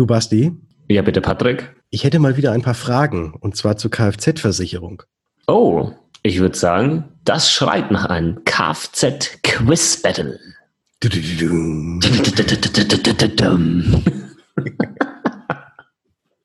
Du Basti? Ja, bitte, Patrick. Ich hätte mal wieder ein paar Fragen, und zwar zur Kfz-Versicherung. Oh, ich würde sagen, das schreit nach einem Kfz-Quiz-Battle.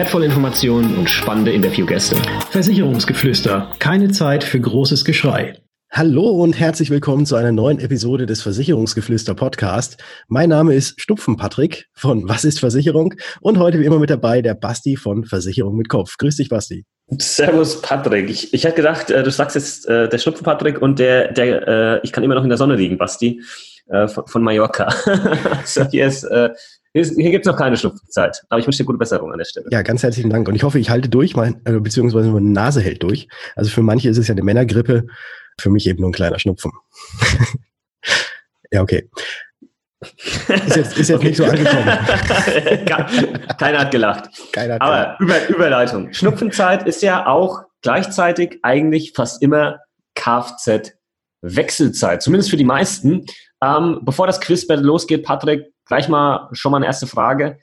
wertvolle Informationen und spannende Interviewgäste. Versicherungsgeflüster. Keine Zeit für großes Geschrei. Hallo und herzlich willkommen zu einer neuen Episode des Versicherungsgeflüster Podcast. Mein Name ist Stupfen Patrick von Was ist Versicherung und heute wie immer mit dabei der Basti von Versicherung mit Kopf. Grüß dich, Basti. Servus, Patrick. Ich, ich hätte gedacht, äh, du sagst jetzt äh, der Stupfen Patrick und der, der äh, ich kann immer noch in der Sonne liegen, Basti, äh, von, von Mallorca. so, hier ist äh, hier, hier gibt es noch keine Schlupfzeit, aber ich wünsche dir gute Besserung an der Stelle. Ja, ganz herzlichen Dank. Und ich hoffe, ich halte durch, mein, äh, beziehungsweise meine Nase hält durch. Also für manche ist es ja eine Männergrippe, für mich eben nur ein kleiner Schnupfen. ja, okay. Ist jetzt, ist jetzt okay. nicht so angekommen. Keiner hat gelacht. Keiner hat Aber Über, Überleitung. Schnupfenzeit ist ja auch gleichzeitig eigentlich fast immer Kfz-Wechselzeit, zumindest für die meisten. Ähm, bevor das Quiz-Battle losgeht, Patrick, gleich mal schon mal eine erste Frage.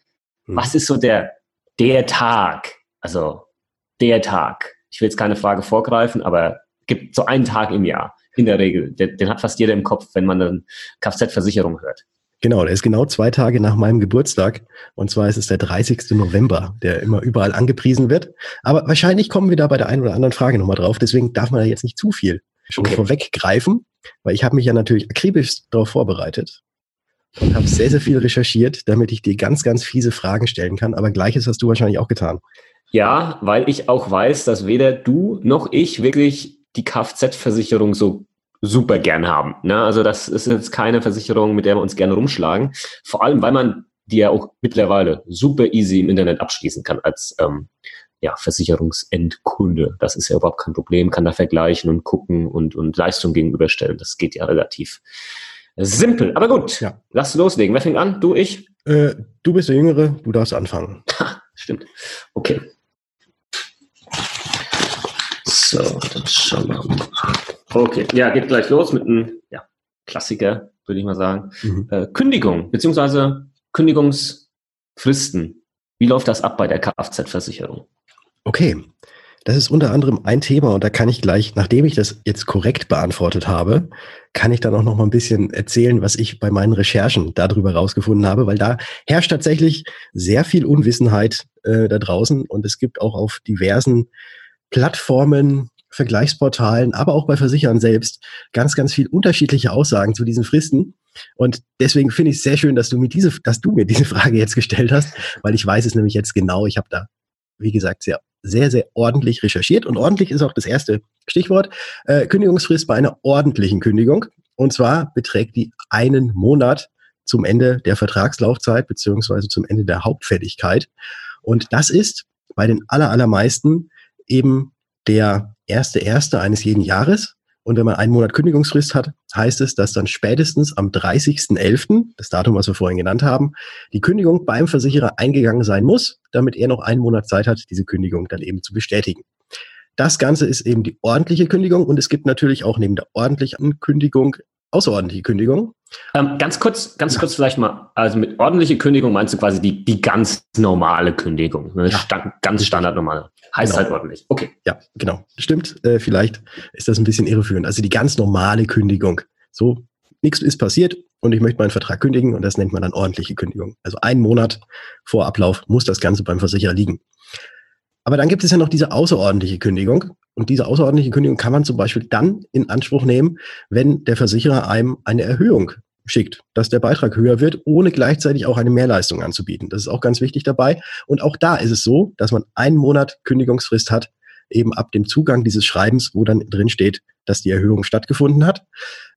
Mhm. Was ist so der, der Tag? Also der Tag. Ich will jetzt keine Frage vorgreifen, aber gibt so einen Tag im Jahr in der Regel. Den, den hat fast jeder im Kopf, wenn man eine Kfz-Versicherung hört. Genau, der ist genau zwei Tage nach meinem Geburtstag. Und zwar ist es der 30. November, der immer überall angepriesen wird. Aber wahrscheinlich kommen wir da bei der einen oder anderen Frage nochmal drauf. Deswegen darf man da jetzt nicht zu viel schon okay. vorweggreifen, weil ich habe mich ja natürlich akribisch darauf vorbereitet und habe sehr, sehr viel recherchiert, damit ich dir ganz, ganz fiese Fragen stellen kann. Aber gleiches hast du wahrscheinlich auch getan. Ja, weil ich auch weiß, dass weder du noch ich wirklich die Kfz-Versicherung so super gern haben. Ne? Also das ist jetzt keine Versicherung, mit der wir uns gerne rumschlagen. Vor allem, weil man die ja auch mittlerweile super easy im Internet abschließen kann als ähm, ja, Versicherungsendkunde. Das ist ja überhaupt kein Problem, kann da vergleichen und gucken und, und Leistung gegenüberstellen. Das geht ja relativ Simpel, aber gut. Ja. Lass loslegen. Wer fängt an? Du, ich? Äh, du bist der Jüngere, du darfst anfangen. Ha, stimmt. Okay. So, dann schauen wir mal. Okay, ja, geht gleich los mit einem ja, Klassiker, würde ich mal sagen. Mhm. Äh, Kündigung, beziehungsweise Kündigungsfristen. Wie läuft das ab bei der Kfz-Versicherung? Okay, das ist unter anderem ein Thema und da kann ich gleich, nachdem ich das jetzt korrekt beantwortet habe, kann ich dann auch noch mal ein bisschen erzählen, was ich bei meinen Recherchen darüber rausgefunden habe, weil da herrscht tatsächlich sehr viel Unwissenheit äh, da draußen und es gibt auch auf diversen Plattformen, Vergleichsportalen, aber auch bei Versichern selbst ganz, ganz viel unterschiedliche Aussagen zu diesen Fristen. Und deswegen finde ich es sehr schön, dass du mir diese, dass du mir diese Frage jetzt gestellt hast, weil ich weiß es nämlich jetzt genau. Ich habe da, wie gesagt, sehr sehr, sehr ordentlich recherchiert. Und ordentlich ist auch das erste Stichwort. Äh, Kündigungsfrist bei einer ordentlichen Kündigung. Und zwar beträgt die einen Monat zum Ende der Vertragslaufzeit beziehungsweise zum Ende der Hauptfälligkeit. Und das ist bei den allermeisten eben der erste erste eines jeden Jahres. Und wenn man einen Monat Kündigungsfrist hat, heißt es, dass dann spätestens am 30.11., das Datum, was wir vorhin genannt haben, die Kündigung beim Versicherer eingegangen sein muss, damit er noch einen Monat Zeit hat, diese Kündigung dann eben zu bestätigen. Das Ganze ist eben die ordentliche Kündigung und es gibt natürlich auch neben der ordentlichen Kündigung außerordentliche Kündigung. Ähm, ganz kurz, ganz kurz vielleicht mal, also mit ordentliche Kündigung meinst du quasi die, die ganz normale Kündigung, ne? ja. Stand, ganz standardnormale. Heißt genau. halt ordentlich. Okay. Ja, genau. Stimmt. Äh, vielleicht ist das ein bisschen irreführend. Also die ganz normale Kündigung. So, nichts ist passiert und ich möchte meinen Vertrag kündigen und das nennt man dann ordentliche Kündigung. Also einen Monat vor Ablauf muss das Ganze beim Versicherer liegen. Aber dann gibt es ja noch diese außerordentliche Kündigung. Und diese außerordentliche Kündigung kann man zum Beispiel dann in Anspruch nehmen, wenn der Versicherer einem eine Erhöhung schickt, dass der Beitrag höher wird, ohne gleichzeitig auch eine Mehrleistung anzubieten. Das ist auch ganz wichtig dabei. Und auch da ist es so, dass man einen Monat Kündigungsfrist hat, eben ab dem Zugang dieses Schreibens, wo dann drin steht, dass die Erhöhung stattgefunden hat.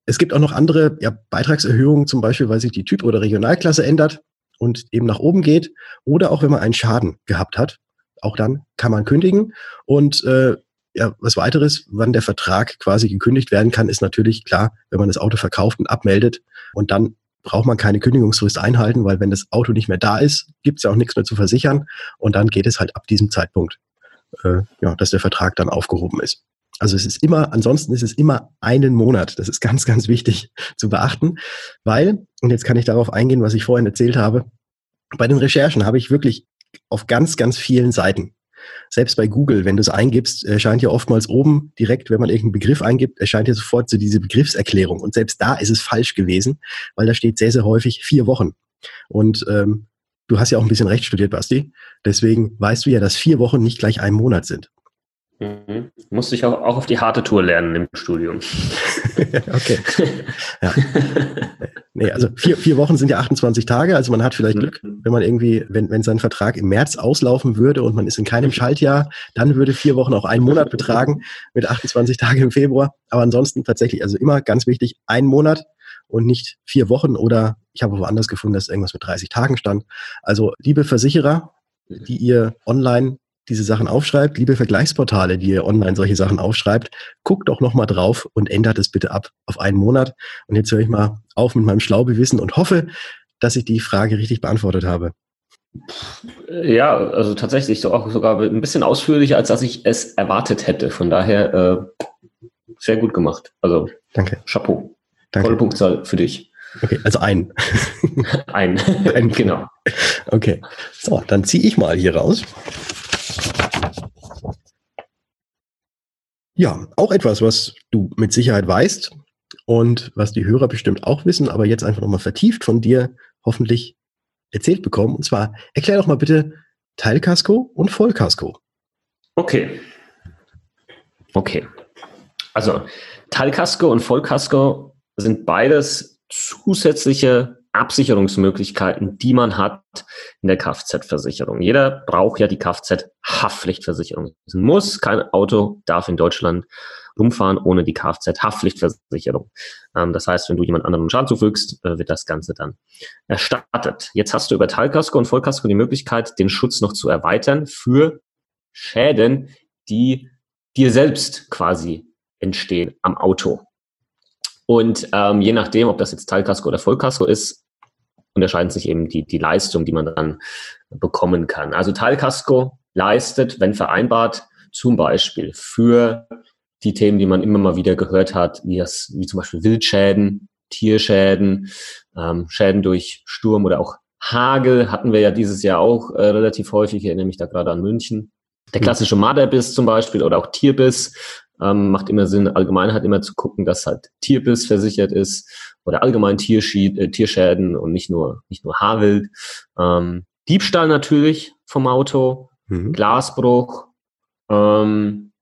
Es gibt auch noch andere ja, Beitragserhöhungen, zum Beispiel, weil sich die Typ- oder Regionalklasse ändert. und eben nach oben geht oder auch wenn man einen Schaden gehabt hat, auch dann kann man kündigen und äh, ja, was weiteres, wann der Vertrag quasi gekündigt werden kann, ist natürlich klar, wenn man das Auto verkauft und abmeldet und dann braucht man keine Kündigungsfrist einhalten, weil wenn das Auto nicht mehr da ist, gibt es ja auch nichts mehr zu versichern und dann geht es halt ab diesem Zeitpunkt, äh, ja, dass der Vertrag dann aufgehoben ist. Also es ist immer, ansonsten ist es immer einen Monat. Das ist ganz, ganz wichtig zu beachten, weil, und jetzt kann ich darauf eingehen, was ich vorhin erzählt habe, bei den Recherchen habe ich wirklich auf ganz, ganz vielen Seiten selbst bei Google, wenn du es eingibst, erscheint ja oftmals oben direkt, wenn man irgendeinen Begriff eingibt, erscheint ja sofort so diese Begriffserklärung. Und selbst da ist es falsch gewesen, weil da steht sehr, sehr häufig vier Wochen. Und ähm, du hast ja auch ein bisschen Recht studiert, Basti. Deswegen weißt du ja, dass vier Wochen nicht gleich ein Monat sind. Mhm. Musste ich auch, auch auf die harte Tour lernen im Studium. okay. Ja. Nee, also vier, vier Wochen sind ja 28 Tage, also man hat vielleicht mhm. Glück, wenn man irgendwie, wenn, wenn sein Vertrag im März auslaufen würde und man ist in keinem Schaltjahr, dann würde vier Wochen auch einen Monat betragen mit 28 Tagen im Februar. Aber ansonsten tatsächlich, also immer ganz wichtig, ein Monat und nicht vier Wochen oder ich habe woanders gefunden, dass irgendwas mit 30 Tagen stand. Also liebe Versicherer, die ihr online diese Sachen aufschreibt, liebe Vergleichsportale, die ihr online solche Sachen aufschreibt, guckt doch nochmal drauf und ändert es bitte ab auf einen Monat. Und jetzt höre ich mal auf mit meinem Schlaubewissen und hoffe, dass ich die Frage richtig beantwortet habe. Ja, also tatsächlich so auch sogar ein bisschen ausführlicher, als dass ich es erwartet hätte. Von daher äh, sehr gut gemacht. Also danke. Chapeau. Danke. Volle Punktzahl für dich. Okay, also ein. ein. ein. genau. Okay. So, dann ziehe ich mal hier raus. Ja, auch etwas, was du mit Sicherheit weißt und was die Hörer bestimmt auch wissen, aber jetzt einfach nochmal vertieft von dir hoffentlich erzählt bekommen. Und zwar, erklär doch mal bitte Teilkasko und Vollkasko. Okay. Okay. Also Teilkasko und Vollkasko sind beides zusätzliche Absicherungsmöglichkeiten, die man hat in der Kfz-Versicherung. Jeder braucht ja die Kfz-Haftpflichtversicherung. Es muss, kein Auto darf in Deutschland rumfahren ohne die Kfz-Haftpflichtversicherung. Ähm, das heißt, wenn du jemand anderem Schaden zufügst, äh, wird das Ganze dann erstattet. Jetzt hast du über Teilkasko und Vollkasko die Möglichkeit, den Schutz noch zu erweitern für Schäden, die dir selbst quasi entstehen am Auto. Und ähm, je nachdem, ob das jetzt Teilkasko oder Vollkasko ist, unterscheiden sich eben die, die Leistung, die man dann bekommen kann. Also Teilkasko leistet, wenn vereinbart, zum Beispiel für die Themen, die man immer mal wieder gehört hat, wie, das, wie zum Beispiel Wildschäden, Tierschäden, ähm, Schäden durch Sturm oder auch Hagel hatten wir ja dieses Jahr auch äh, relativ häufig. Ich erinnere mich da gerade an München. Der klassische Marderbiss zum Beispiel oder auch Tierbiss ähm, macht immer Sinn, allgemein halt immer zu gucken, dass halt Tierbiss versichert ist oder allgemein Tierschied, äh, Tierschäden und nicht nur, nicht nur Haarwild. Ähm, Diebstahl natürlich vom Auto, mhm. Glasbruch. Ähm,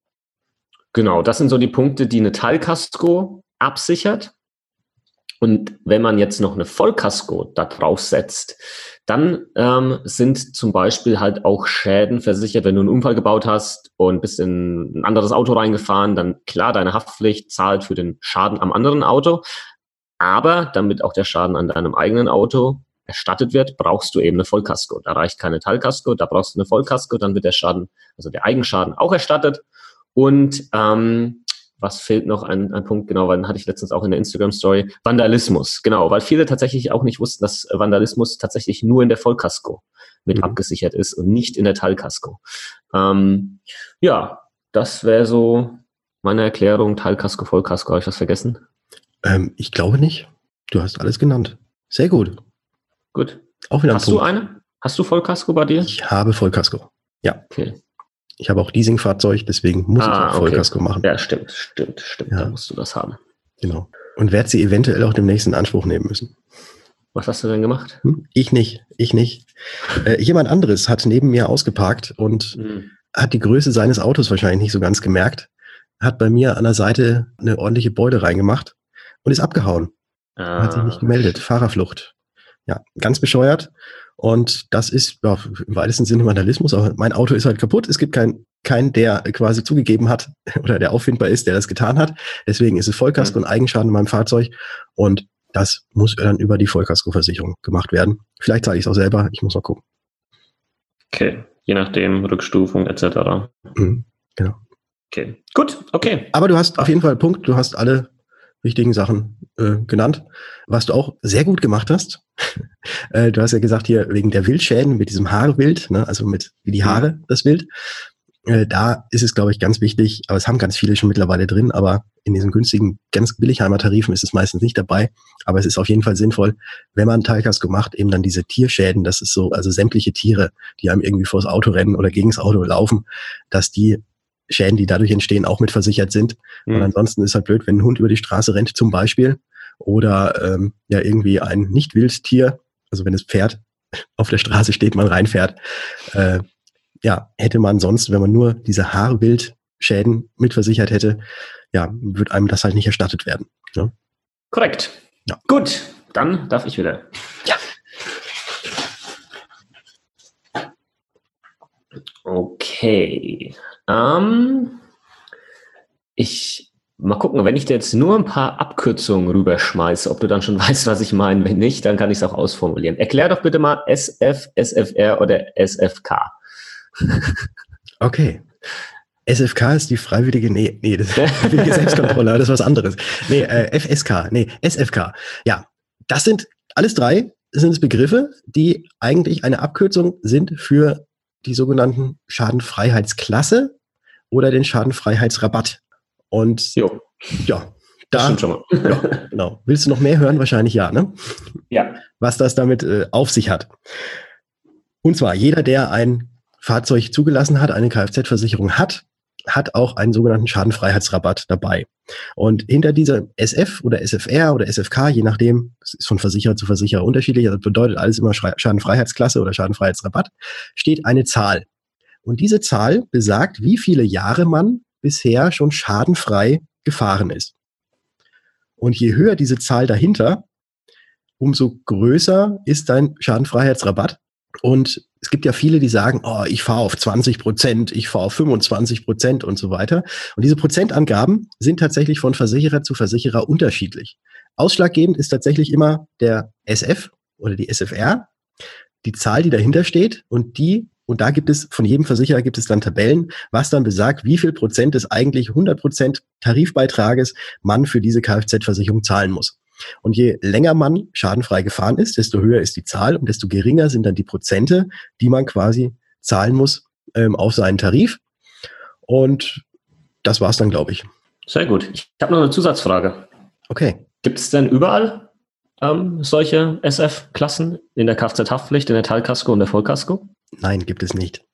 genau, das sind so die Punkte, die eine Teilkasko absichert. Und wenn man jetzt noch eine Vollkasko da drauf setzt, dann ähm, sind zum Beispiel halt auch Schäden versichert, wenn du einen Unfall gebaut hast und bist in ein anderes Auto reingefahren, dann klar, deine Haftpflicht zahlt für den Schaden am anderen Auto. Aber damit auch der Schaden an deinem eigenen Auto erstattet wird, brauchst du eben eine Vollkasko. Da reicht keine Teilkasko, da brauchst du eine Vollkasko, dann wird der Schaden, also der Eigenschaden auch erstattet. Und ähm, was fehlt noch? Ein, ein Punkt, genau, den hatte ich letztens auch in der Instagram-Story. Vandalismus, genau, weil viele tatsächlich auch nicht wussten, dass Vandalismus tatsächlich nur in der Vollkasko mit mhm. abgesichert ist und nicht in der Teilkasko. Ähm, ja, das wäre so meine Erklärung. Teilkasko, Vollkasko, habe ich was vergessen? Ähm, ich glaube nicht. Du hast alles genannt. Sehr gut. Gut. Auch wieder Hast du eine? Hast du Vollkasko bei dir? Ich habe Vollkasko. Ja. Okay. Ich habe auch Leasingfahrzeug, deswegen muss ah, ich auch Vollkasko okay. machen. Ja, stimmt, stimmt, stimmt. Ja. Da musst du das haben. Genau. Und werde sie eventuell auch demnächst in Anspruch nehmen müssen. Was hast du denn gemacht? Hm? Ich nicht, ich nicht. Äh, jemand anderes hat neben mir ausgeparkt und mhm. hat die Größe seines Autos wahrscheinlich nicht so ganz gemerkt. Hat bei mir an der Seite eine ordentliche Beule reingemacht und ist abgehauen. Ah. Hat sich nicht gemeldet. Fahrerflucht. Ja, ganz bescheuert. Und das ist ja, im weitesten Sinne Vandalismus, aber mein Auto ist halt kaputt. Es gibt keinen, kein, der quasi zugegeben hat oder der auffindbar ist, der das getan hat. Deswegen ist es Vollkasko mhm. und Eigenschaden in meinem Fahrzeug. Und das muss dann über die Vollkaskoversicherung gemacht werden. Vielleicht zahle ich es auch selber, ich muss mal gucken. Okay, je nachdem, Rückstufung etc. Mhm, genau. Okay, gut, okay. Aber du hast auf jeden Fall einen Punkt, du hast alle wichtigen Sachen äh, genannt. Was du auch sehr gut gemacht hast, äh, du hast ja gesagt hier wegen der Wildschäden mit diesem Haarwild, ne, also mit wie die Haare, das Wild. Äh, da ist es, glaube ich, ganz wichtig, aber es haben ganz viele schon mittlerweile drin, aber in diesen günstigen, ganz billigheimer Tarifen ist es meistens nicht dabei. Aber es ist auf jeden Fall sinnvoll, wenn man Teilkasko macht, eben dann diese Tierschäden, das ist so, also sämtliche Tiere, die einem irgendwie vors Auto rennen oder gegen das Auto laufen, dass die Schäden, die dadurch entstehen, auch mitversichert sind. Mhm. Und ansonsten ist halt blöd, wenn ein Hund über die Straße rennt zum Beispiel oder ähm, ja irgendwie ein Nicht-Wildtier, also wenn das Pferd auf der Straße steht, man reinfährt, äh, ja, hätte man sonst, wenn man nur diese Haarwildschäden mitversichert hätte, ja, wird einem das halt nicht erstattet werden. Ne? Korrekt. Ja. Gut, dann darf ich wieder. Ja. Okay. Ähm, ich mal gucken, wenn ich dir jetzt nur ein paar Abkürzungen rüberschmeiße, ob du dann schon weißt, was ich meine. Wenn nicht, dann kann ich es auch ausformulieren. Erklär doch bitte mal SF, SFR oder SFK. Okay. SFK ist die freiwillige, nee, nee, das ist freiwillige Selbstkontrolle, das ist was anderes. Nee, äh, FSK, nee, SFK. Ja, das sind alles drei sind es Begriffe, die eigentlich eine Abkürzung sind für die sogenannten Schadenfreiheitsklasse oder den Schadenfreiheitsrabatt. Und jo. ja, da, schon mal. ja, genau. Willst du noch mehr hören? Wahrscheinlich ja, ne? Ja. Was das damit äh, auf sich hat. Und zwar, jeder, der ein Fahrzeug zugelassen hat, eine Kfz-Versicherung hat, hat auch einen sogenannten Schadenfreiheitsrabatt dabei. Und hinter dieser SF oder SFR oder SFK, je nachdem, es ist von Versicherer zu Versicherer unterschiedlich, also bedeutet alles immer Schadenfreiheitsklasse oder Schadenfreiheitsrabatt, steht eine Zahl. Und diese Zahl besagt, wie viele Jahre man bisher schon schadenfrei gefahren ist. Und je höher diese Zahl dahinter, umso größer ist dein Schadenfreiheitsrabatt. Und es gibt ja viele, die sagen, oh, ich fahre auf 20 Prozent, ich fahre auf 25 Prozent und so weiter. Und diese Prozentangaben sind tatsächlich von Versicherer zu Versicherer unterschiedlich. Ausschlaggebend ist tatsächlich immer der SF oder die SFR, die Zahl, die dahinter steht und die und da gibt es, von jedem Versicherer gibt es dann Tabellen, was dann besagt, wie viel Prozent des eigentlich 100 Prozent Tarifbeitrages man für diese Kfz-Versicherung zahlen muss. Und je länger man schadenfrei gefahren ist, desto höher ist die Zahl und desto geringer sind dann die Prozente, die man quasi zahlen muss ähm, auf seinen Tarif. Und das war's dann, glaube ich. Sehr gut. Ich habe noch eine Zusatzfrage. Okay. Gibt es denn überall ähm, solche SF-Klassen in der Kfz-Haftpflicht, in der Teilkasko und der Vollkasko? Nein, gibt es nicht.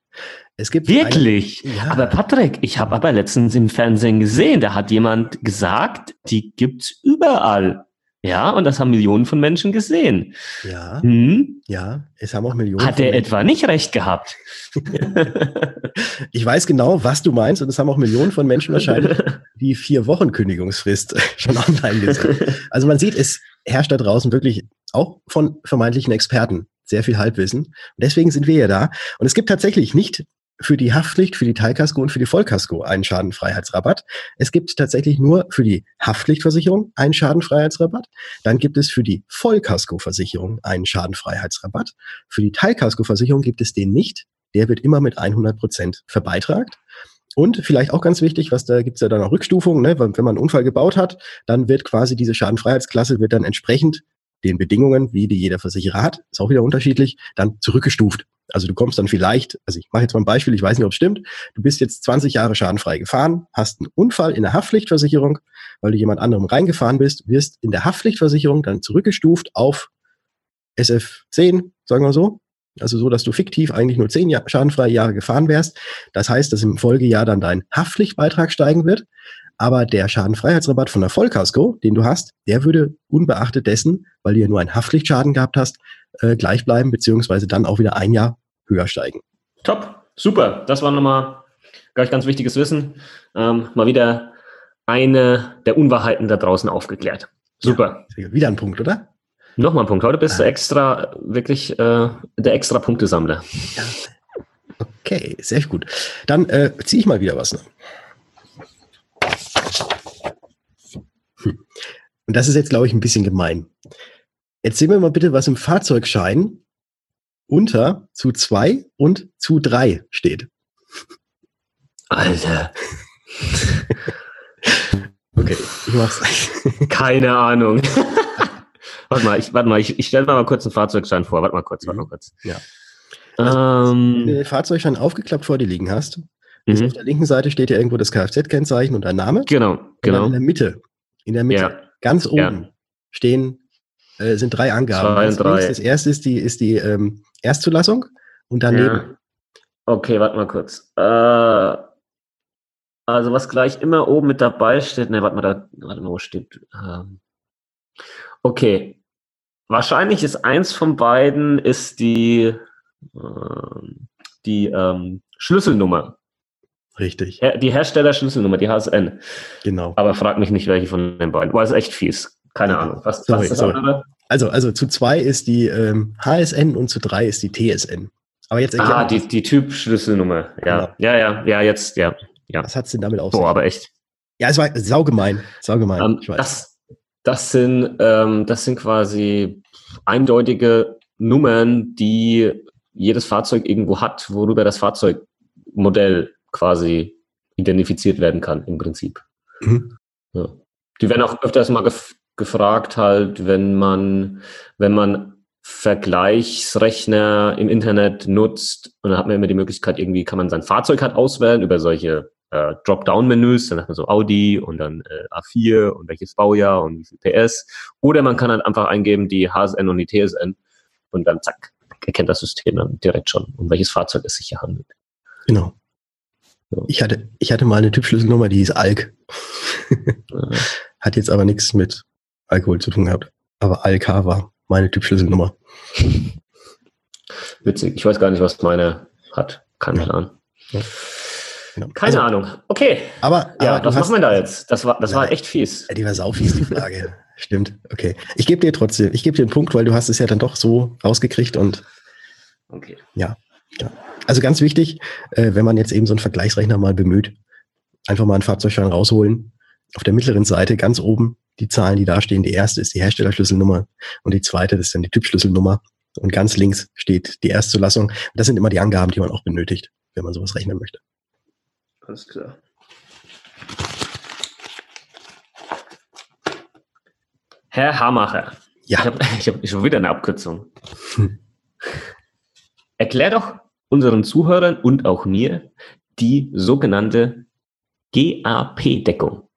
Es gibt Wirklich? Eine, ja. Aber Patrick, ich habe aber letztens im Fernsehen gesehen, da hat jemand gesagt, die gibt's überall. Ja, und das haben Millionen von Menschen gesehen. Ja. Hm? Ja, es haben auch Millionen. Hat er etwa nicht recht gehabt? ich weiß genau, was du meinst, und es haben auch Millionen von Menschen wahrscheinlich die vier Wochen Kündigungsfrist schon online gesehen. Also man sieht, es herrscht da draußen wirklich auch von vermeintlichen Experten sehr viel Halbwissen. Und deswegen sind wir ja da. Und es gibt tatsächlich nicht für die Haftpflicht, für die Teilkasko und für die Vollkasko einen Schadenfreiheitsrabatt. Es gibt tatsächlich nur für die Haftpflichtversicherung einen Schadenfreiheitsrabatt. Dann gibt es für die Vollkaskoversicherung einen Schadenfreiheitsrabatt. Für die Teilkaskoversicherung gibt es den nicht. Der wird immer mit 100 Prozent verbeitragt. Und vielleicht auch ganz wichtig, was da gibt's ja dann auch Rückstufungen, ne? wenn man einen Unfall gebaut hat, dann wird quasi diese Schadenfreiheitsklasse wird dann entsprechend den Bedingungen, wie die jeder Versicherer hat, ist auch wieder unterschiedlich, dann zurückgestuft. Also du kommst dann vielleicht, also ich mache jetzt mal ein Beispiel, ich weiß nicht, ob es stimmt, du bist jetzt 20 Jahre schadenfrei gefahren, hast einen Unfall in der Haftpflichtversicherung, weil du jemand anderem reingefahren bist, wirst in der Haftpflichtversicherung dann zurückgestuft auf SF10, sagen wir so. Also so, dass du fiktiv eigentlich nur 10 Jahr, schadenfreie Jahre gefahren wärst. Das heißt, dass im Folgejahr dann dein Haftpflichtbeitrag steigen wird. Aber der Schadenfreiheitsrabatt von der Vollkasko, den du hast, der würde unbeachtet dessen, weil du ja nur einen Haftpflichtschaden gehabt hast, äh, gleich bleiben, beziehungsweise dann auch wieder ein Jahr höher steigen. Top, super. Das war nochmal, glaube ich, ganz wichtiges Wissen. Ähm, mal wieder eine der Unwahrheiten da draußen aufgeklärt. Super. Ja, wieder ein Punkt, oder? Nochmal ein Punkt. Heute bist du extra, wirklich äh, der extra Punktesammler. Ja. Okay, sehr gut. Dann äh, ziehe ich mal wieder was. Ne? Und das ist jetzt, glaube ich, ein bisschen gemein. Erzähl mir mal bitte, was im Fahrzeugschein unter zu zwei und zu drei steht. Alter. Okay, ich mach's. Keine Ahnung. warte mal, ich, warte mal, ich, ich stelle mal kurz einen Fahrzeugschein vor. Warte mal kurz, warte mal kurz. Ja. Wenn du Ähm, den Fahrzeugschein aufgeklappt vor dir liegen hast, mhm. auf der linken Seite steht ja irgendwo das Kfz-Kennzeichen und dein Name. Genau, genau. in der Mitte, in der Mitte, Ja. Ganz oben Ja. stehen, äh, sind drei Angaben. Zwei und drei. links, Das erste ist die, ist die ähm, Erstzulassung und daneben, Ja. Okay, warte mal kurz. Äh, also was gleich immer oben mit dabei steht, ne, warte mal, da, warte mal, wo steht? Ähm, okay. Wahrscheinlich ist eins von beiden ist die, ähm, die ähm, Schlüsselnummer. Richtig, die Herstellerschlüsselnummer, die HSN. genau. Aber frag mich nicht, welche von den beiden. War es echt fies. Keine Ahnung. Was, Sorry, was sorry. andere? Also, also zu zwei ist die ähm, HSN und zu drei ist die TSN. Aber jetzt erklär Ah, die, die Typ-Schlüsselnummer. Ja. Genau. ja, ja, ja, jetzt, ja. ja. was hat's denn damit auf? Boah, aber echt. Ja, es war saugemein, saugemein, Ähm, ich weiß. das, das, sind, ähm, das sind quasi eindeutige Nummern, die jedes Fahrzeug irgendwo hat, worüber das Fahrzeugmodell quasi identifiziert werden kann, im Prinzip. Mhm. Ja. Die werden auch öfters mal gef gefragt, halt, wenn man, wenn man Vergleichsrechner im Internet nutzt, und dann hat man immer die Möglichkeit, irgendwie kann man sein Fahrzeug halt auswählen über solche äh, Dropdown-Menüs, dann hat man so Audi und dann äh, A4 und welches Baujahr und wie viel PS. Oder man kann halt einfach eingeben die HSN und die TSN und dann zack, erkennt das System dann direkt schon, um welches Fahrzeug es sich hier handelt. Genau. Ja. Ich hatte, ich hatte mal eine Typschlüsselnummer, die hieß ALK. Hat jetzt aber nichts mit Alkohol zu tun gehabt. Aber ALK war meine Typschlüsselnummer. witzig. Ich weiß gar nicht, was meine hat. Kein Ja. Plan. Genau. Keine Also, Ahnung. Okay. Aber, Ja, aber was machen wir da jetzt? Das war, das war Ja. echt fies. Ja, Die war saufies, die Frage. Stimmt. Okay. Ich gebe dir trotzdem, ich gebe dir einen Punkt, weil du hast es ja dann doch so rausgekriegt und Okay. Also ganz wichtig, äh, wenn man jetzt eben so einen Vergleichsrechner mal bemüht, einfach mal einen Fahrzeugschein rausholen. Auf der mittleren Seite ganz oben die Zahlen, die da stehen. Die erste ist die Herstellerschlüsselnummer und die zweite ist dann die Typschlüsselnummer. Und ganz links steht die Erstzulassung. Das sind immer die Angaben, die man auch benötigt, wenn man sowas rechnen möchte. Alles klar. Herr Hamacher. Ich Ja, habe ich hab schon wieder eine Abkürzung. Hm. Erklär doch unseren Zuhörern und auch mir die sogenannte GAP-Deckung.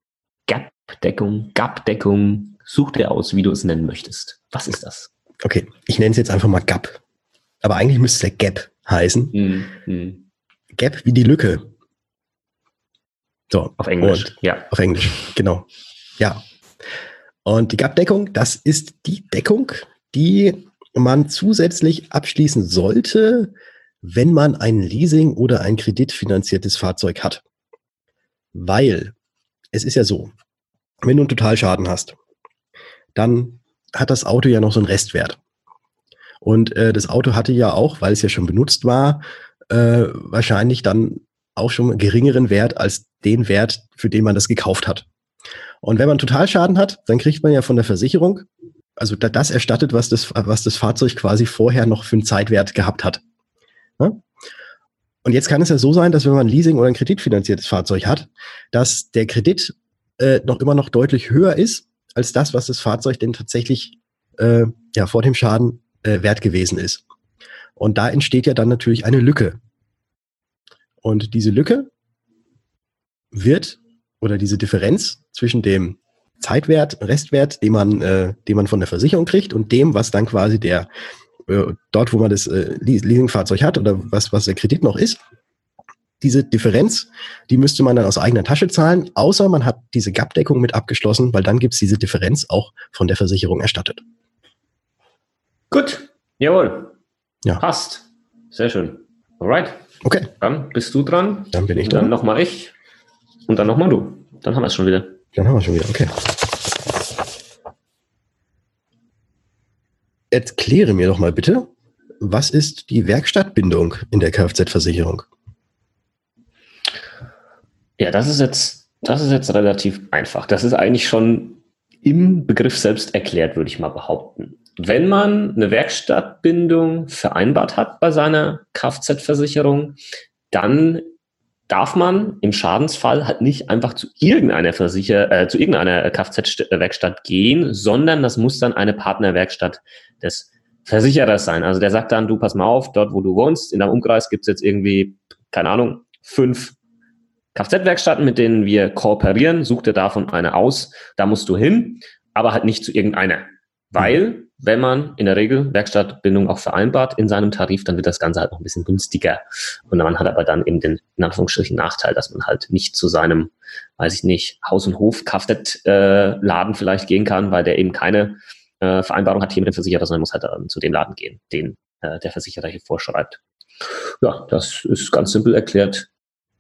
GAP-Deckung, GAP-Deckung, such dir aus, wie du es nennen möchtest. Was ist das? okay. Ich nenne es jetzt einfach mal Gap. Aber eigentlich müsste es ja Gap heißen. Hm, hm. Gap wie die Lücke. So. Auf Englisch. Ja. Auf Englisch, genau. Ja. Und die Gap-Deckung, das ist die Deckung, die man zusätzlich abschließen sollte, wenn man ein Leasing oder ein kreditfinanziertes Fahrzeug hat. Weil es ist ja so, wenn du einen Totalschaden hast, dann hat das Auto ja noch so einen Restwert. Und äh, das Auto hatte ja auch, weil es ja schon benutzt war, äh, wahrscheinlich dann auch schon geringeren Wert als den Wert, für den man das gekauft hat. Und wenn man Totalschaden hat, dann kriegt man ja von der Versicherung, also da- das erstattet, was das, was das Fahrzeug quasi vorher noch für einen Zeitwert gehabt hat. Ja? Und jetzt kann es ja so sein, dass wenn man ein Leasing oder ein kreditfinanziertes Fahrzeug hat, dass der Kredit äh, noch immer noch deutlich höher ist als das, was das Fahrzeug denn tatsächlich äh, ja, vor dem Schaden äh, wert gewesen ist. Und da entsteht ja dann natürlich eine Lücke. Und diese Lücke wird oder diese Differenz zwischen dem Zeitwert, Restwert, den man, äh, den man von der Versicherung kriegt und dem, was dann quasi der äh, dort, wo man das äh, Leas- Leasingfahrzeug hat oder was, was der Kredit noch ist, diese Differenz, die müsste man dann aus eigener Tasche zahlen, außer man hat diese Gap-Deckung mit abgeschlossen, weil dann gibt's diese Differenz auch von der Versicherung erstattet. Gut. Jawohl. Ja. Passt. Sehr schön. Alright. Okay, Dann bist du dran. dann bin ich Und dann dran. nochmal ich. Und dann nochmal du. Dann haben wir es schon wieder. Dann haben wir schon wieder, okay. Erkläre mir doch mal bitte, was ist die Werkstattbindung in der Kfz-Versicherung? Ja, das ist jetzt, das ist jetzt relativ einfach. Das ist eigentlich schon im Begriff selbst erklärt, würde ich mal behaupten. wenn man eine Werkstattbindung vereinbart hat bei seiner Kfz-Versicherung, dann darf man im Schadensfall halt nicht einfach zu irgendeiner Versicher äh, zu irgendeiner Kfz-Werkstatt gehen, sondern das muss dann eine Partnerwerkstatt des Versicherers sein. Also der sagt dann, du pass mal auf, dort wo du wohnst, in deinem Umkreis gibt es jetzt irgendwie, keine Ahnung, fünf Kfz-Werkstätten, mit denen wir kooperieren, such dir davon eine aus, da musst du hin, aber halt nicht zu irgendeiner. Weil, wenn man in der Regel Werkstattbindung auch vereinbart in seinem Tarif, dann wird das Ganze halt noch ein bisschen günstiger. Und man hat aber dann eben den, in Anführungsstrichen, Nachteil, dass man halt nicht zu seinem, weiß ich nicht, Haus- und Hof-Kfz-Laden vielleicht gehen kann, weil der eben keine äh, Vereinbarung hat hier mit dem Versicherer, sondern muss halt dann zu dem Laden gehen, den äh, der Versicherer hier vorschreibt. Ja, das ist ganz simpel erklärt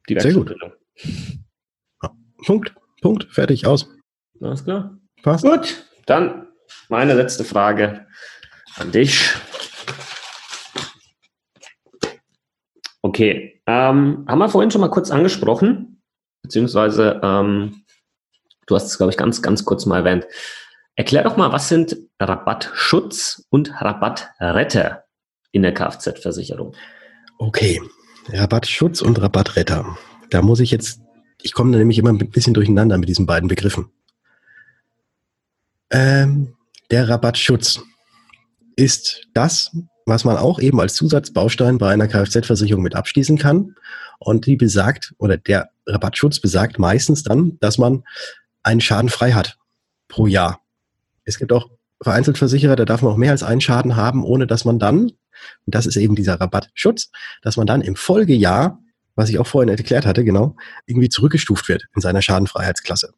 die Werkstattbindung. Punkt, Punkt, fertig, aus. Alles klar. Passt. Gut, dann meine letzte Frage an dich. Okay, ähm, haben wir vorhin schon mal kurz angesprochen, beziehungsweise ähm, du hast es, glaube ich, ganz, ganz kurz mal erwähnt. Erklär doch mal, was sind Rabattschutz und Rabattretter in der Kfz-Versicherung? Okay, Rabattschutz und Rabattretter. Da muss ich jetzt, ich komme da nämlich immer ein bisschen durcheinander mit diesen beiden Begriffen. Ähm, der Rabattschutz ist das, was man auch eben als Zusatzbaustein bei einer Kfz-Versicherung mit abschließen kann. Und die besagt, oder der Rabattschutz besagt meistens dann, dass man einen Schaden frei hat pro Jahr. Es gibt auch vereinzelt Versicherer, da darf man auch mehr als einen Schaden haben, ohne dass man dann, und das ist eben dieser Rabattschutz, dass man dann im Folgejahr, was ich auch vorhin erklärt hatte, genau, irgendwie zurückgestuft wird in seiner Schadenfreiheitsklasse.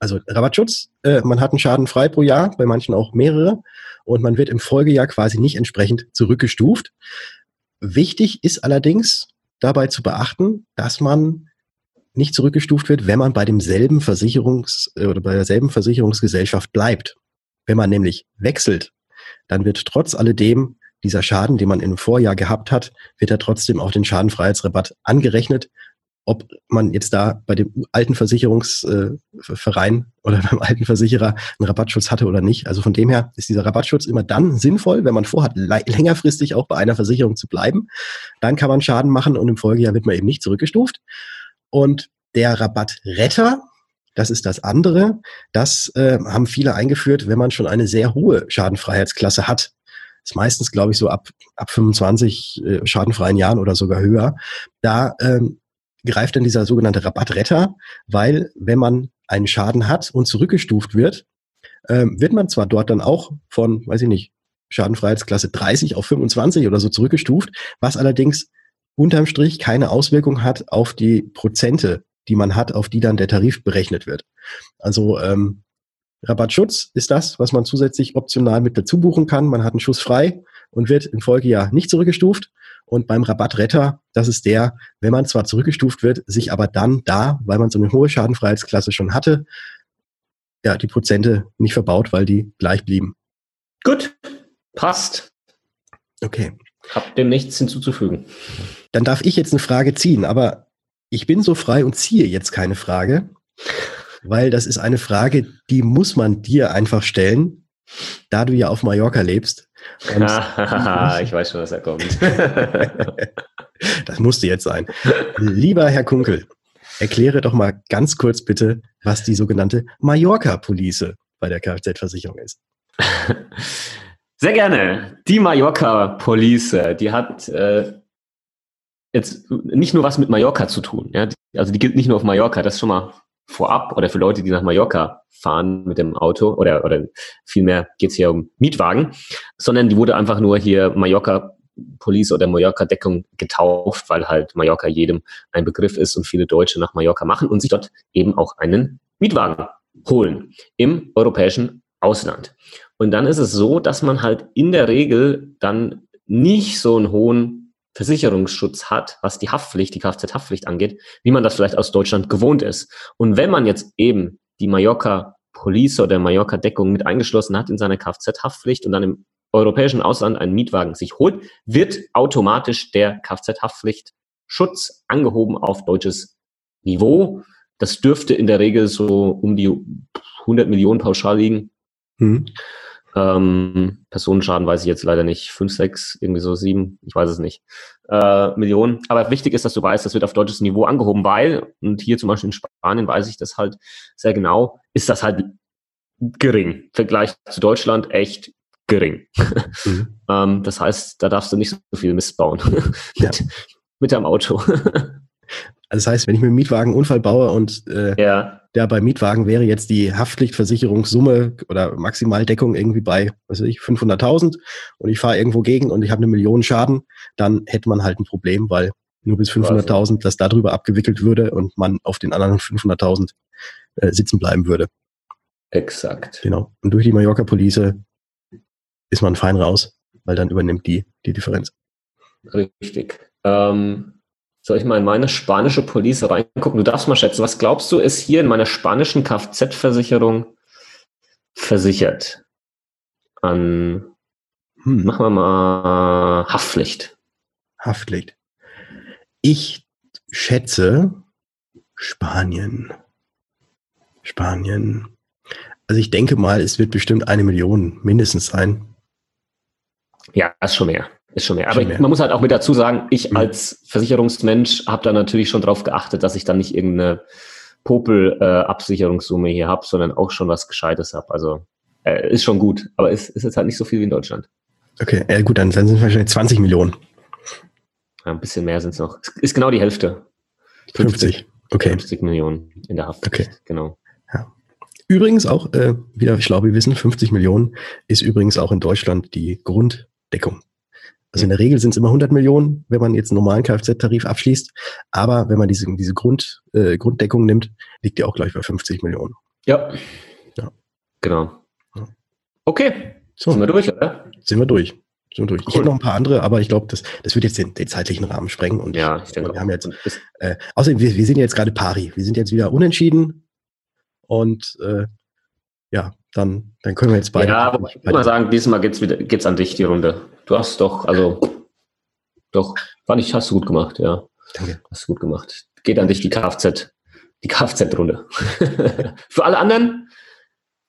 Also Rabattschutz, äh, man hat einen Schaden frei pro Jahr, bei manchen auch mehrere, und man wird im Folgejahr quasi nicht entsprechend zurückgestuft. Wichtig ist allerdings dabei zu beachten, dass man nicht zurückgestuft wird, wenn man bei demselben Versicherungs- äh, oder bei derselben Versicherungsgesellschaft bleibt. Wenn man nämlich wechselt, dann wird trotz alledem dieser Schaden, den man im Vorjahr gehabt hat, wird er trotzdem auch den Schadenfreiheitsrabatt angerechnet, ob man jetzt da bei dem alten Versicherungsverein äh, oder beim alten Versicherer einen Rabattschutz hatte oder nicht. Also von dem her ist dieser Rabattschutz immer dann sinnvoll, wenn man vorhat, längerfristig auch bei einer Versicherung zu bleiben. Dann kann man Schaden machen und im Folgejahr wird man eben nicht zurückgestuft. Und der Rabattretter, das ist das andere, das äh, haben viele eingeführt, wenn man schon eine sehr hohe Schadenfreiheitsklasse hat. Ist meistens, glaube ich, so ab, ab 25 äh, schadenfreien Jahren oder sogar höher. Da ähm, greift dann dieser sogenannte Rabattretter, weil wenn man einen Schaden hat und zurückgestuft wird, ähm, wird man zwar dort dann auch von, weiß ich nicht, Schadenfreiheitsklasse 30 auf 25 oder so zurückgestuft, was allerdings unterm Strich keine Auswirkung hat auf die Prozente, die man hat, auf die dann der Tarif berechnet wird. Also ähm, Rabattschutz ist das, was man zusätzlich optional mit dazu buchen kann. Man hat einen Schuss frei und wird im Folgejahr nicht zurückgestuft. Und beim Rabattretter, das ist der, wenn man zwar zurückgestuft wird, sich aber dann da, weil man so eine hohe Schadenfreiheitsklasse schon hatte, ja, die Prozente nicht verbaut, weil die gleich blieben. Gut, passt. Okay. Hab dem nichts hinzuzufügen. Dann darf ich jetzt eine Frage ziehen, aber ich bin so frei und ziehe jetzt keine Frage, weil das ist eine Frage, die muss man dir einfach stellen, da du ja auf Mallorca lebst. ich weiß schon, was da kommt. das musste jetzt sein. Lieber Herr Kunkel, erkläre doch mal ganz kurz bitte, was die sogenannte Mallorca-Police bei der Kfz-Versicherung ist. Sehr gerne. Die Mallorca-Police, die hat äh, jetzt nicht nur was mit Mallorca zu tun. Ja? Also die gilt nicht nur auf Mallorca, das schon mal vorab oder für Leute, die nach Mallorca fahren mit dem Auto oder, oder vielmehr geht es hier um Mietwagen, sondern die wurde einfach nur hier Mallorca Police oder Mallorca Deckung getauft, weil halt Mallorca jedem ein Begriff ist und viele Deutsche nach Mallorca machen und sich dort eben auch einen Mietwagen holen im europäischen Ausland. Und dann ist es so, dass man halt in der Regel dann nicht so einen hohen Versicherungsschutz hat, was die Haftpflicht, die Kfz-Haftpflicht angeht, wie man das vielleicht aus Deutschland gewohnt ist. Und wenn man jetzt eben die Mallorca Police oder Mallorca Deckung mit eingeschlossen hat in seine Kfz-Haftpflicht und dann im europäischen Ausland einen Mietwagen sich holt, wird automatisch der Kfz-Haftpflicht Schutz angehoben auf deutsches Niveau. Das dürfte in der Regel so um die 100 Millionen pauschal liegen. Mhm. Ähm, Personenschaden weiß ich jetzt leider nicht. Fünf, sechs, irgendwie so sieben, ich weiß es nicht. Äh, Millionen. Aber wichtig ist, dass du weißt, das wird auf deutsches Niveau angehoben, weil, und hier zum Beispiel in Spanien weiß ich das halt sehr genau, ist das halt gering. Im Vergleich zu Deutschland echt gering. Mhm. ähm, das heißt, da darfst du nicht so viel Mist bauen ja. mit, mit deinem Auto. Also das heißt, wenn ich mit dem Mietwagen einen Unfall baue und äh, ja. Der bei Mietwagen wäre jetzt die Haftpflichtversicherungssumme oder Maximaldeckung irgendwie bei, was weiß ich, 500.000 und ich fahre irgendwo gegen und ich habe eine Million Schaden, dann hätte man halt ein Problem, weil nur bis 500.000 das darüber abgewickelt würde und man auf den anderen 500.000 äh, sitzen bleiben würde. Exakt. Genau. Und durch die Mallorca-Police ist man fein raus, weil dann übernimmt die die Differenz. Richtig. Ähm, soll ich mal in meine spanische Police reingucken? Du darfst mal schätzen, was glaubst du, ist hier in meiner spanischen Kfz-Versicherung versichert? An, hm. machen wir mal Haftpflicht. Haftpflicht. Ich schätze Spanien. Spanien. Also ich denke mal, es wird bestimmt eine Million mindestens sein. Ja, das ist schon mehr. Ist schon mehr. Aber schon mehr. man muss halt auch mit dazu sagen, ich mhm. als Versicherungsmensch habe da natürlich schon drauf geachtet, dass ich dann nicht irgendeine Popel-Absicherungssumme äh, hier habe, sondern auch schon was Gescheites habe. Also äh, ist schon gut, aber ist, ist jetzt halt nicht so viel wie in Deutschland. Okay, ja, gut, dann, sind es wahrscheinlich 20 Millionen. Ja, ein bisschen mehr sind es noch. Ist genau die Hälfte. 50. 50. Okay. 50 Millionen in der Haft. Okay. Genau. Ja. Übrigens auch, äh, wieder schlau wie wissen, 50 Millionen ist übrigens auch in Deutschland die Grunddeckung. Also in der Regel sind es immer 100 Millionen, wenn man jetzt einen normalen Kfz-Tarif abschließt. Aber wenn man diese, diese Grund, äh, Grunddeckung nimmt, liegt die auch gleich bei 50 Millionen. Ja. ja. Genau. Okay. So. Sind wir durch, oder? Sind wir durch. Sind wir durch. Cool. Ich hätte noch ein paar andere, aber ich glaube, das, das wird jetzt den, den zeitlichen Rahmen sprengen. Und ja, ich denke, wir haben jetzt, äh, außerdem, wir, wir sind jetzt gerade pari. Wir sind jetzt wieder unentschieden. Und äh, ja, dann, dann können wir jetzt beide. Ja, aber ich würde mal sagen, diesmal geht's wieder, geht's an dich, die Runde. Du hast doch, also, doch, fand ich, hast du gut gemacht, ja. Danke. Hast du gut gemacht. Geht an dich die Kfz, die Kfz-Runde. Für alle anderen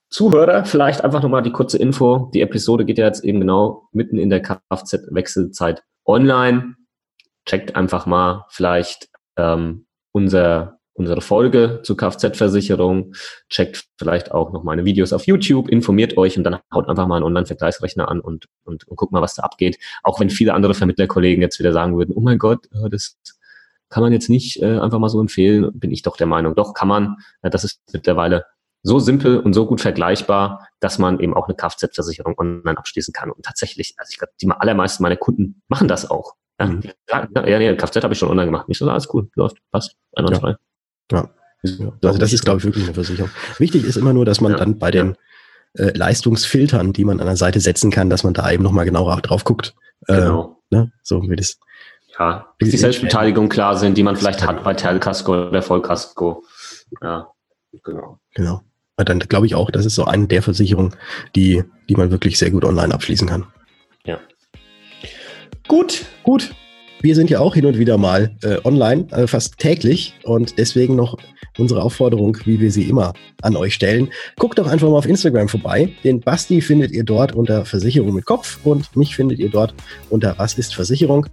Zuhörer vielleicht einfach nochmal die kurze Info. Die Episode geht ja jetzt eben genau mitten in der Kfz-Wechselzeit online. Checkt einfach mal vielleicht ähm, unser unsere Folge zur Kfz-Versicherung, checkt vielleicht auch noch meine Videos auf YouTube, informiert euch und dann haut einfach mal einen Online-Vergleichsrechner an und, und, und guckt mal, was da abgeht. Auch wenn viele andere Vermittlerkollegen jetzt wieder sagen würden, oh mein Gott, äh, das kann man jetzt nicht äh, einfach mal so empfehlen, bin ich doch der Meinung. Doch, kann man. Ja, das ist mittlerweile so simpel und so gut vergleichbar, dass man eben auch eine Kfz-Versicherung online abschließen kann. Und tatsächlich, also ich glaube, die allermeisten meiner Kunden machen das auch. Ja, mhm. ja, ja, nee, Kfz habe ich schon online gemacht. Nicht so, alles cool, läuft, passt, einwandfrei. Ja. Ja. Also das ist, glaube ich, wirklich eine Versicherung. Wichtig ist immer nur, dass man ja. dann bei den äh, Leistungsfiltern, die man an der Seite setzen kann, dass man da eben nochmal genauer drauf guckt. Äh, genau. Ne? So wie das. Ja, bis die Selbstbeteiligung klar sind, die man vielleicht hat bei Teilkasko oder Vollkasko. Ja, genau. Genau. Aber dann glaube ich auch, das ist so eine der Versicherungen, die, die man wirklich sehr gut online abschließen kann. Ja. Gut. Gut. Wir sind ja auch hin und wieder mal äh, online, äh, fast täglich und deswegen noch unsere Aufforderung, wie wir sie immer an euch stellen. Guckt doch einfach mal auf Instagram vorbei. Den Basti findet ihr dort unter Versicherung mit Kopf und mich findet ihr dort unter Was ist Versicherung.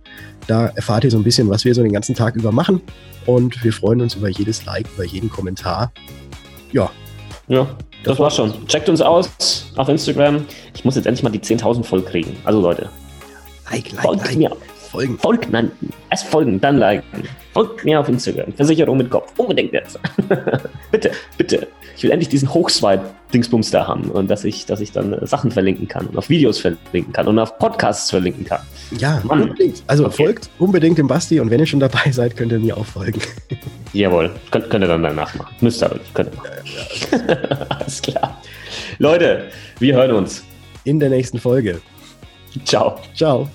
Da erfahrt ihr so ein bisschen, was wir so den ganzen Tag über machen und wir freuen uns über jedes Like, über jeden Kommentar. Ja. Ja, das, das war's schon. Checkt uns aus auf Instagram. Ich muss jetzt endlich mal die 10.000 voll kriegen. Also Leute. Like, like, Folgt like. mir Folgen. Folgen, nein, erst folgen, dann liken. Folgt mir auf Instagram. Versicherung mit Kopf. Unbedingt jetzt. bitte, bitte. Ich will endlich diesen Hochswipe-Dingsbums da haben und dass ich, dass ich dann äh, Sachen verlinken kann und auf Videos verlinken kann und auf Podcasts verlinken kann. Ja, Mann. unbedingt. Also okay. folgt unbedingt dem Basti und wenn ihr schon dabei seid, könnt ihr mir auch folgen. Jawohl, könnt, könnt ihr dann danach machen. Müsst ihr aber nicht, könnt ihr machen. Ja, ja, alles, alles klar. Leute, wir hören uns. In der nächsten Folge. Ciao. Ciao.